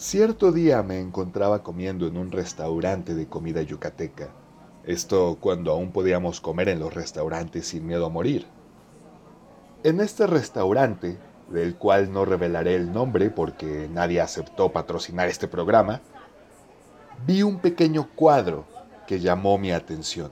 Cierto día me encontraba comiendo en un restaurante de comida yucateca. Esto cuando aún podíamos comer en los restaurantes sin miedo a morir. En este restaurante, del cual no revelaré el nombre porque nadie aceptó patrocinar este programa, vi un pequeño cuadro que llamó mi atención.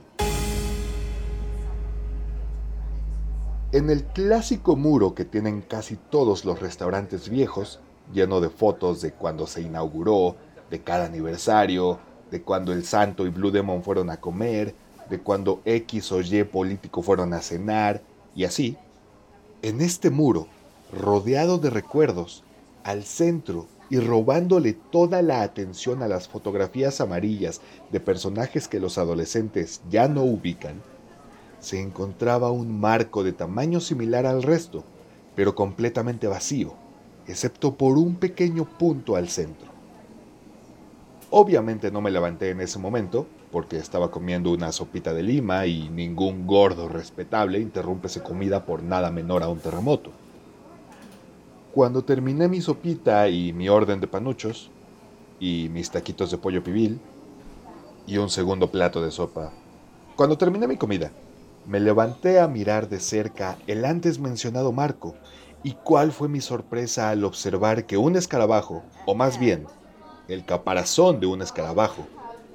En el clásico muro que tienen casi todos los restaurantes viejos, lleno de fotos de cuando se inauguró, de cada aniversario, de cuando el Santo y Blue Demon fueron a comer, de cuando X o Y político fueron a cenar, y así, en este muro, rodeado de recuerdos, al centro y robándole toda la atención a las fotografías amarillas de personajes que los adolescentes ya no ubican, se encontraba un marco de tamaño similar al resto, pero completamente vacío, excepto por un pequeño punto al centro. Obviamente no me levanté en ese momento, porque estaba comiendo una sopita de lima y ningún gordo respetable interrumpe su comida por nada menor a un terremoto. Cuando terminé mi sopita y mi orden de panuchos, y mis taquitos de pollo pibil, y un segundo plato de sopa, cuando terminé mi comida, me levanté a mirar de cerca el antes mencionado marco, y cuál fue mi sorpresa al observar que un escarabajo, o más bien, el caparazón de un escarabajo,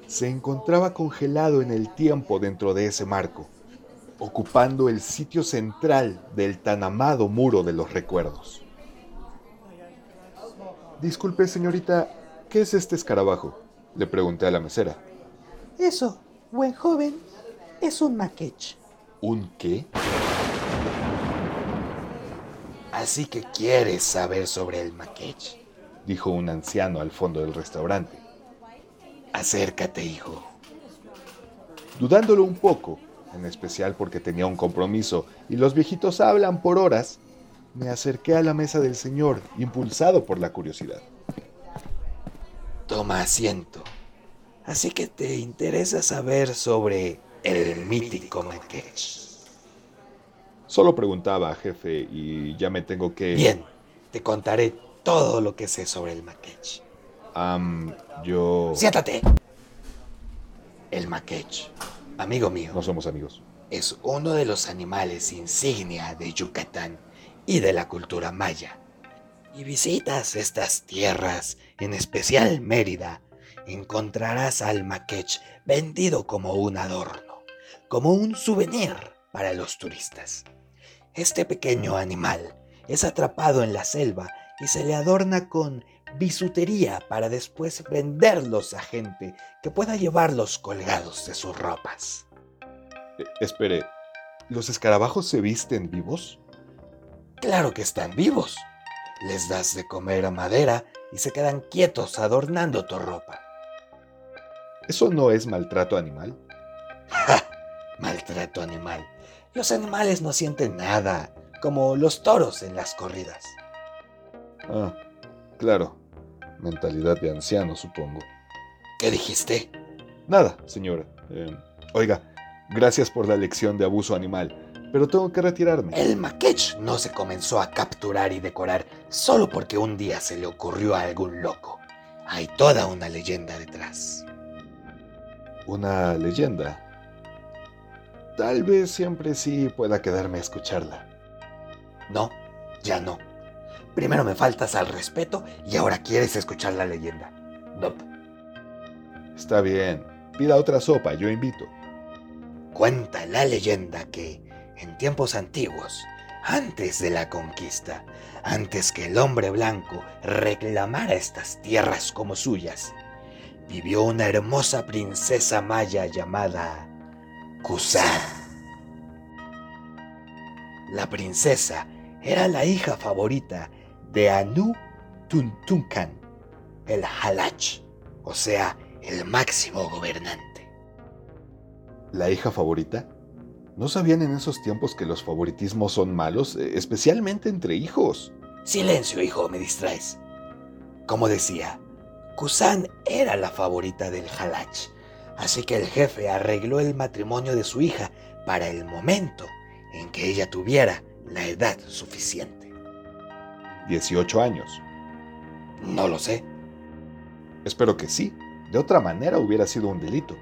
se encontraba congelado en el tiempo dentro de ese marco, ocupando el sitio central del tan amado muro de los recuerdos. Disculpe, señorita, ¿qué es este escarabajo? Le pregunté a la mesera. Eso, buen joven, es un maquech. ¿Un qué? Así que quieres saber sobre el maquech, dijo un anciano al fondo del restaurante. Acércate, hijo. Dudándolo un poco, en especial porque tenía un compromiso y los viejitos hablan por horas, me acerqué a la mesa del señor, impulsado por la curiosidad. Toma asiento. Así que te interesa saber sobre el mítico Maquech. Solo preguntaba, jefe, y ya me tengo que... Bien, te contaré todo lo que sé sobre el Maquech. Um, yo... Siéntate. El Maquech, amigo mío. No somos amigos. Es uno de los animales insignia de Yucatán y de la cultura maya. Y visitas estas tierras, en especial Mérida, encontrarás al maquech vendido como un adorno, como un souvenir para los turistas. Este pequeño animal es atrapado en la selva y se le adorna con bisutería para después venderlos a gente que pueda llevarlos colgados de sus ropas. Eh, espere, ¿los escarabajos se visten vivos? Claro que están vivos. Les das de comer a madera y se quedan quietos adornando tu ropa. ¿Eso no es maltrato animal? Maltrato animal. Los animales no sienten nada, como los toros en las corridas. Ah, claro. Mentalidad de anciano, supongo. ¿Qué dijiste? Nada, señora. Eh, oiga, gracias por la lección de abuso animal pero tengo que retirarme. El maquech no se comenzó a capturar y decorar solo porque un día se le ocurrió a algún loco. Hay toda una leyenda detrás. ¿Una leyenda? Tal vez siempre sí pueda quedarme a escucharla. No, ya no. Primero me faltas al respeto y ahora quieres escuchar la leyenda. No. Está bien. Pida otra sopa, yo invito. Cuenta la leyenda que en tiempos antiguos, antes de la conquista, antes que el hombre blanco reclamara estas tierras como suyas, vivió una hermosa princesa maya llamada Kusan. La princesa era la hija favorita de Anu Tuntunkan, el Halach, o sea, el máximo gobernante. ¿La hija favorita? ¿No sabían en esos tiempos que los favoritismos son malos, eh, especialmente entre hijos? Silencio, hijo, me distraes. Como decía, Kusan era la favorita del Halach, así que el jefe arregló el matrimonio de su hija para el momento en que ella tuviera la edad suficiente. 18 años. No lo sé. Espero que sí. De otra manera hubiera sido un delito.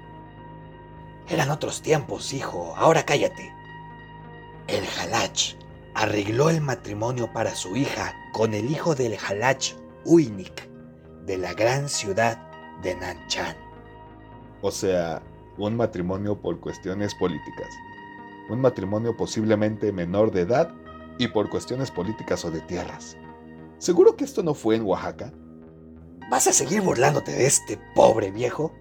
Eran otros tiempos, hijo. Ahora cállate. El Halach arregló el matrimonio para su hija con el hijo del Halach Uinik, de la gran ciudad de Nanchan. O sea, un matrimonio por cuestiones políticas. Un matrimonio posiblemente menor de edad y por cuestiones políticas o de tierras. ¿Seguro que esto no fue en Oaxaca? ¿Vas a seguir burlándote de este pobre viejo?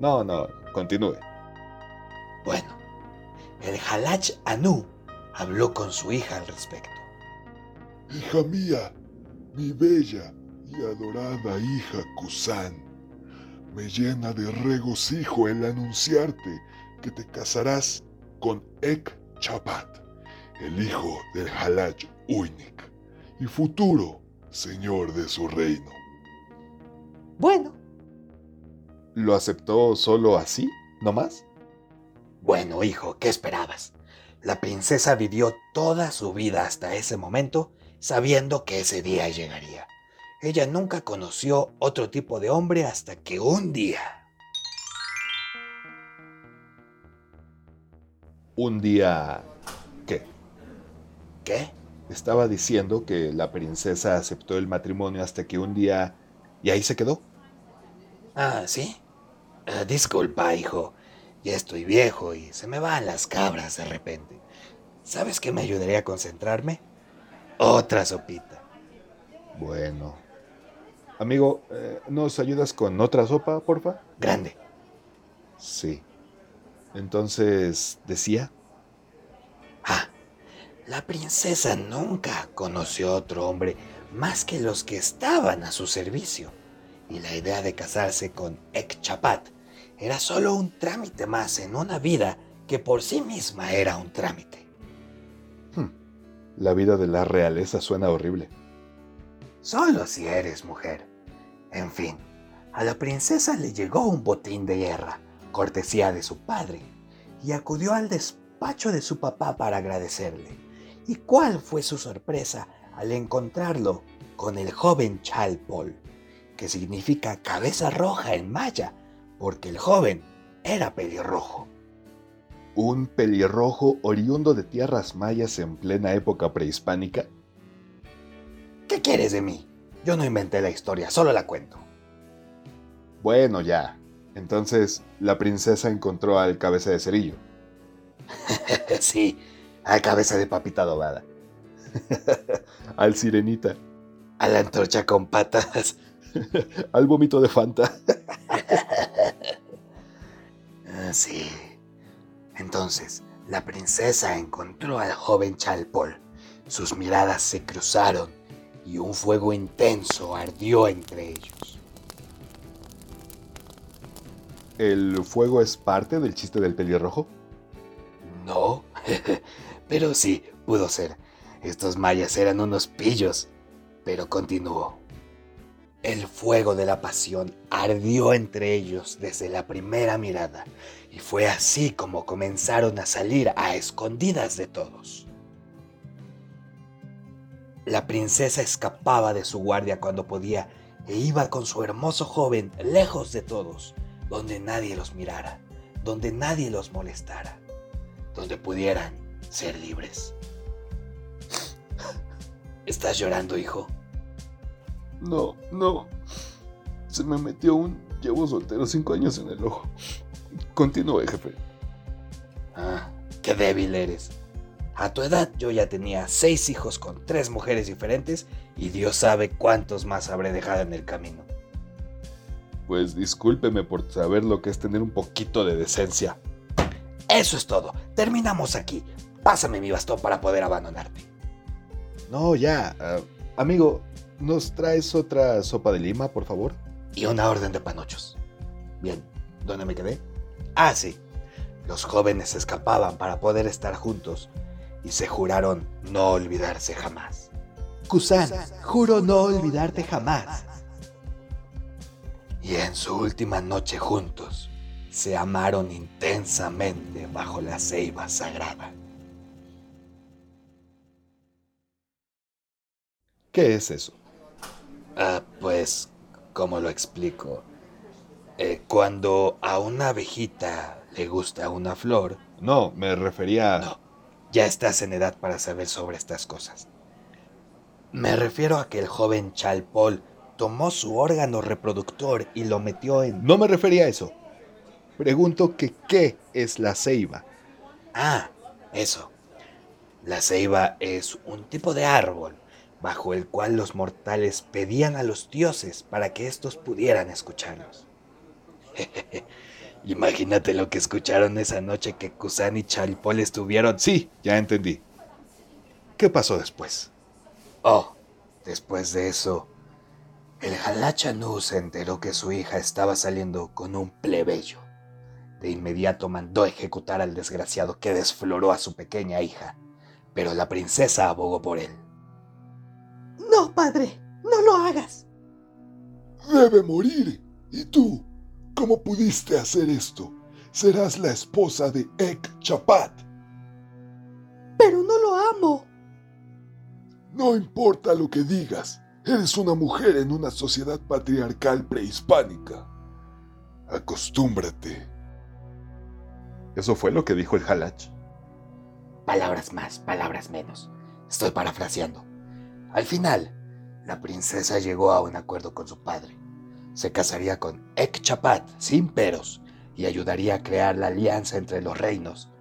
No, no, continúe. Bueno, el Halach Anu habló con su hija al respecto. Hija mía, mi bella y adorada hija Kusan, me llena de regocijo el anunciarte que te casarás con Ek Chapat, el hijo del Halach Uinik y futuro señor de su reino. Bueno, ¿Lo aceptó solo así, no más? Bueno, hijo, ¿qué esperabas? La princesa vivió toda su vida hasta ese momento sabiendo que ese día llegaría. Ella nunca conoció otro tipo de hombre hasta que un día... Un día... ¿Qué? ¿Qué? Estaba diciendo que la princesa aceptó el matrimonio hasta que un día... y ahí se quedó. Ah, ¿sí? Ah, disculpa, hijo. Ya estoy viejo y se me van las cabras de repente. ¿Sabes qué me ayudaría a concentrarme? Otra sopita. Bueno. Amigo, eh, ¿nos ayudas con otra sopa, porfa? Grande. Sí. Entonces, decía, Ah, la princesa nunca conoció otro hombre más que los que estaban a su servicio. Y la idea de casarse con Ek Chapat era solo un trámite más en una vida que por sí misma era un trámite. "Hmm, la vida de la realeza suena horrible. Solo si eres mujer. En fin, a la princesa le llegó un botín de guerra, cortesía de su padre, y acudió al despacho de su papá para agradecerle. ¿Y cuál fue su sorpresa al encontrarlo con el joven Chalpol, que significa cabeza roja en maya, porque el joven era pelirrojo? ¿Un pelirrojo oriundo de tierras mayas en plena época prehispánica? ¿Qué quieres de mí? Yo no inventé la historia, solo la cuento. Bueno, ya. Entonces, la princesa encontró al cabeza de cerillo. sí, a cabeza de papita adobada. al sirenita. A la antorcha con patas. al vómito de Fanta. Sí. Entonces, la princesa encontró al joven Chalpol. Sus miradas se cruzaron y un fuego intenso ardió entre ellos. ¿El fuego es parte del chiste del pelirrojo? No, pero sí, pudo ser. Estos mayas eran unos pillos. Pero continuó. El fuego de la pasión ardió entre ellos desde la primera mirada, y fue así como comenzaron a salir a escondidas de todos. La princesa escapaba de su guardia cuando podía e iba con su hermoso joven lejos de todos, donde nadie los mirara, donde nadie los molestara, donde pudieran ser libres. ¿Estás llorando, hijo? No, no. Se me metió un llevo soltero cinco años en el ojo. Continúe, jefe. Ah, qué débil eres. A tu edad yo ya tenía seis hijos con tres mujeres diferentes y Dios sabe cuántos más habré dejado en el camino. Pues discúlpeme por saber lo que es tener un poquito de decencia. Eso es todo. Terminamos aquí. Pásame mi bastón para poder abandonarte. No, ya. ah, amigo, ¿nos traes otra sopa de lima, por favor? Y una orden de panochos. Bien, ¿dónde me quedé? Ah, sí. Los jóvenes escapaban para poder estar juntos y se juraron no olvidarse jamás. Kusan, juro no olvidarte jamás. Y en su última noche juntos, se amaron intensamente bajo la ceiba sagrada. ¿Qué es eso? Ah, pues, ¿Cómo lo explico? Eh, cuando a una abejita le gusta una flor... No, me refería... No, ya estás en edad para saber sobre estas cosas. Me refiero a que el joven Chalpol tomó su órgano reproductor y lo metió en... No me refería a eso. Pregunto que qué es la ceiba. Ah, eso. La ceiba es un tipo de árbol bajo el cual los mortales pedían a los dioses para que éstos pudieran escucharlos. Imagínate lo que escucharon esa noche que Kusan y Chalpol estuvieron. Sí, ya entendí. ¿Qué pasó después? Oh, después de eso, el Halachanú se enteró que su hija estaba saliendo con un plebeyo. De inmediato mandó ejecutar al desgraciado que desfloró a su pequeña hija, pero la princesa abogó por él. No, padre, no lo hagas. Debe morir. ¿Y tú? ¿Cómo pudiste hacer esto? Serás la esposa de Ek Chapat. Pero no lo amo. No importa lo que digas, eres una mujer en una sociedad patriarcal prehispánica. Acostúmbrate. ¿Eso fue lo que dijo el Halach? Palabras más, palabras menos. Estoy parafraseando. Al final, la princesa llegó a un acuerdo con su padre. Se casaría con Ek Chapat sin peros y ayudaría a crear la alianza entre los reinos,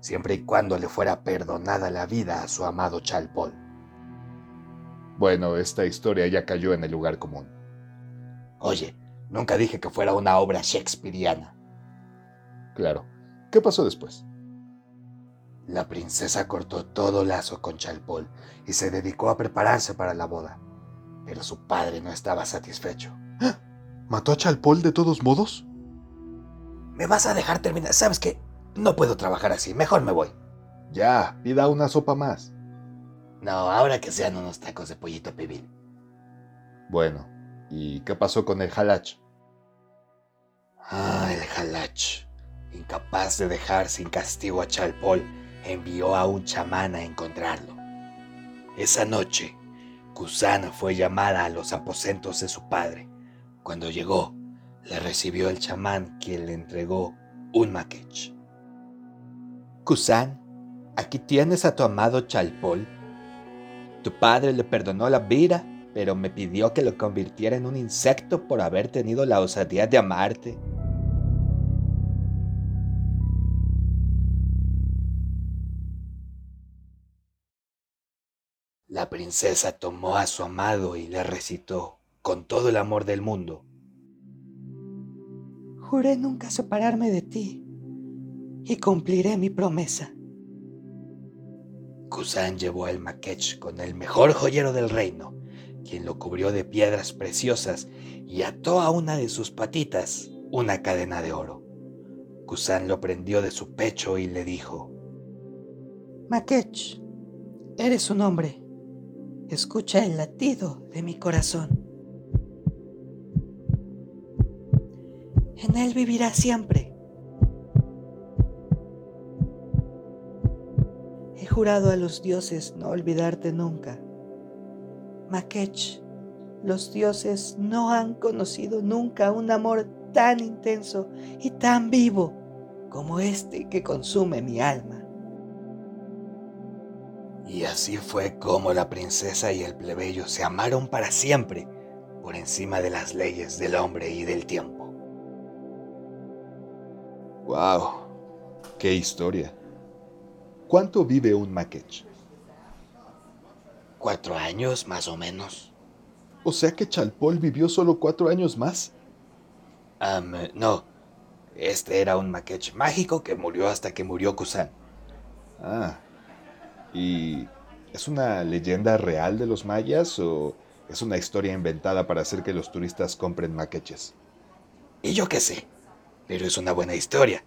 siempre y cuando le fuera perdonada la vida a su amado Chalpol. Bueno, esta historia ya cayó en el lugar común. Oye, nunca dije que fuera una obra shakespeariana. Claro. ¿Qué pasó después? La princesa cortó todo lazo con Chalpol y se dedicó a prepararse para la boda. Pero su padre no estaba satisfecho. ¿Mató a Chalpol de todos modos? ¿Me vas a dejar terminar? ¿Sabes qué? No puedo trabajar así. Mejor me voy. Ya, pida una sopa más. No, ahora que sean unos tacos de pollito pibil. Bueno, ¿y qué pasó con el halach? Ah, el halach. Incapaz de dejar sin castigo a Chalpol, envió a un chamán a encontrarlo. Esa noche, Kusana fue llamada a los aposentos de su padre. Cuando llegó, le recibió el chamán quien le entregó un maquech. Kusan, aquí tienes a tu amado Chalpol. Tu padre le perdonó la vida, pero me pidió que lo convirtiera en un insecto por haber tenido la osadía de amarte. La princesa tomó a su amado y le recitó, con todo el amor del mundo, Juré nunca separarme de ti y cumpliré mi promesa. Kusan llevó el maquech con el mejor joyero del reino, quien lo cubrió de piedras preciosas y ató a una de sus patitas una cadena de oro. Kusan lo prendió de su pecho y le dijo, Makech, eres un hombre. Escucha el latido de mi corazón. En él vivirá siempre. Jurado a los dioses no olvidarte nunca. Makech, los dioses no han conocido nunca un amor tan intenso y tan vivo como este que consume mi alma. Y así fue como la princesa y el plebeyo se amaron para siempre, por encima de las leyes del hombre y del tiempo. ¡Wow! ¡Qué historia! ¿Cuánto vive un maquech? Cuatro años, más o menos. O sea que Chalpol vivió solo cuatro años más. Um, no, este era un maquech mágico que murió hasta que murió Kusan. Ah, ¿y es una leyenda real de los mayas o es una historia inventada para hacer que los turistas compren maqueches? Y yo qué sé, pero es una buena historia.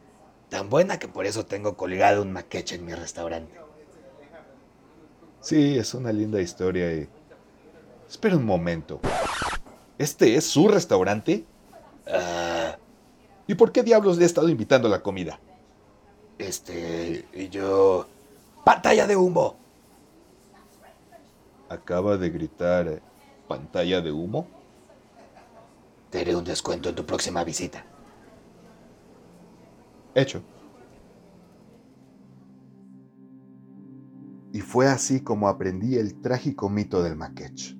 Tan buena que por eso tengo colgado un maqueche en mi restaurante. Sí, es una linda historia y... Espera un momento. ¿Este es su restaurante? Ah, ¿Y por qué diablos le he estado invitando a la comida? este, y yo... ¡Pantalla de humo! Acaba de gritar pantalla de humo. Te haré un descuento en tu próxima visita. Hecho. Y fue así como aprendí el trágico mito del Maquech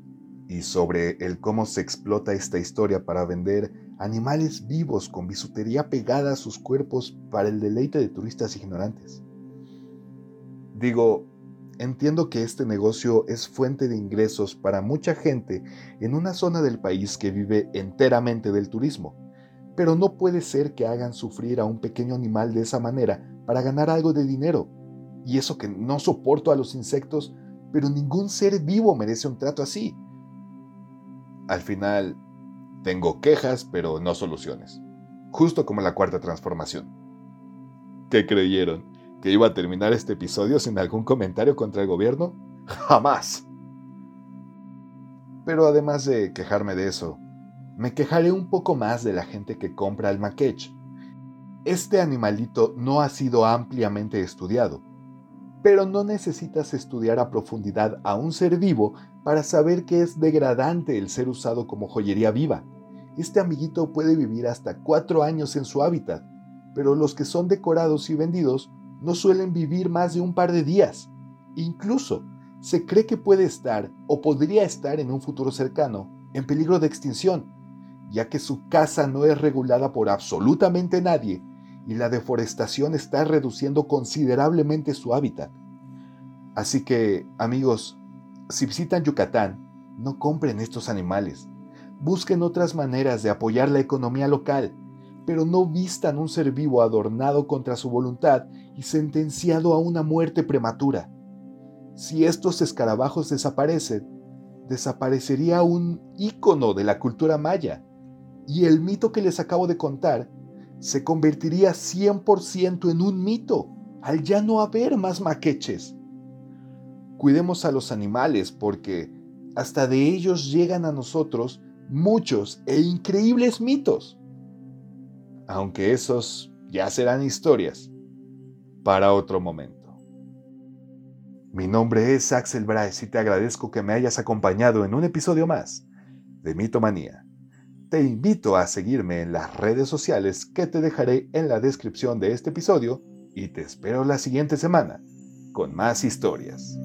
y sobre el cómo se explota esta historia para vender animales vivos con bisutería pegada a sus cuerpos para el deleite de turistas ignorantes. Digo, entiendo que este negocio es fuente de ingresos para mucha gente en una zona del país que vive enteramente del turismo, pero no puede ser que hagan sufrir a un pequeño animal de esa manera para ganar algo de dinero y eso que no soporto a los insectos, pero ningún ser vivo merece un trato así. Al final, tengo quejas, pero no soluciones. Justo como la cuarta transformación. ¿Qué creyeron? ¿Que iba a terminar este episodio sin algún comentario contra el gobierno? Jamás. Pero además de quejarme de eso, me quejaré un poco más de la gente que compra el maquech. Este animalito no ha sido ampliamente estudiado pero no necesitas estudiar a profundidad a un ser vivo para saber que es degradante el ser usado como joyería viva. Este amiguito puede vivir hasta cuatro años en su hábitat, pero los que son decorados y vendidos no suelen vivir más de un par de días. Incluso, se cree que puede estar o podría estar en un futuro cercano en peligro de extinción, ya que su casa no es regulada por absolutamente nadie y la deforestación está reduciendo considerablemente su hábitat. Así que, amigos, si visitan Yucatán, no compren estos animales. Busquen otras maneras de apoyar la economía local, pero no vistan un ser vivo adornado contra su voluntad y sentenciado a una muerte prematura. Si estos escarabajos desaparecen, desaparecería un ícono de la cultura maya, y el mito que les acabo de contar se convertiría 100% en un mito al ya no haber más maqueches. Cuidemos a los animales porque hasta de ellos llegan a nosotros muchos e increíbles mitos. Aunque esos ya serán historias para otro momento. Mi nombre es Axel Bryce y te agradezco que me hayas acompañado en un episodio más de Mitomanía te invito a seguirme en las redes sociales que te dejaré en la descripción de este episodio y te espero la siguiente semana con más historias.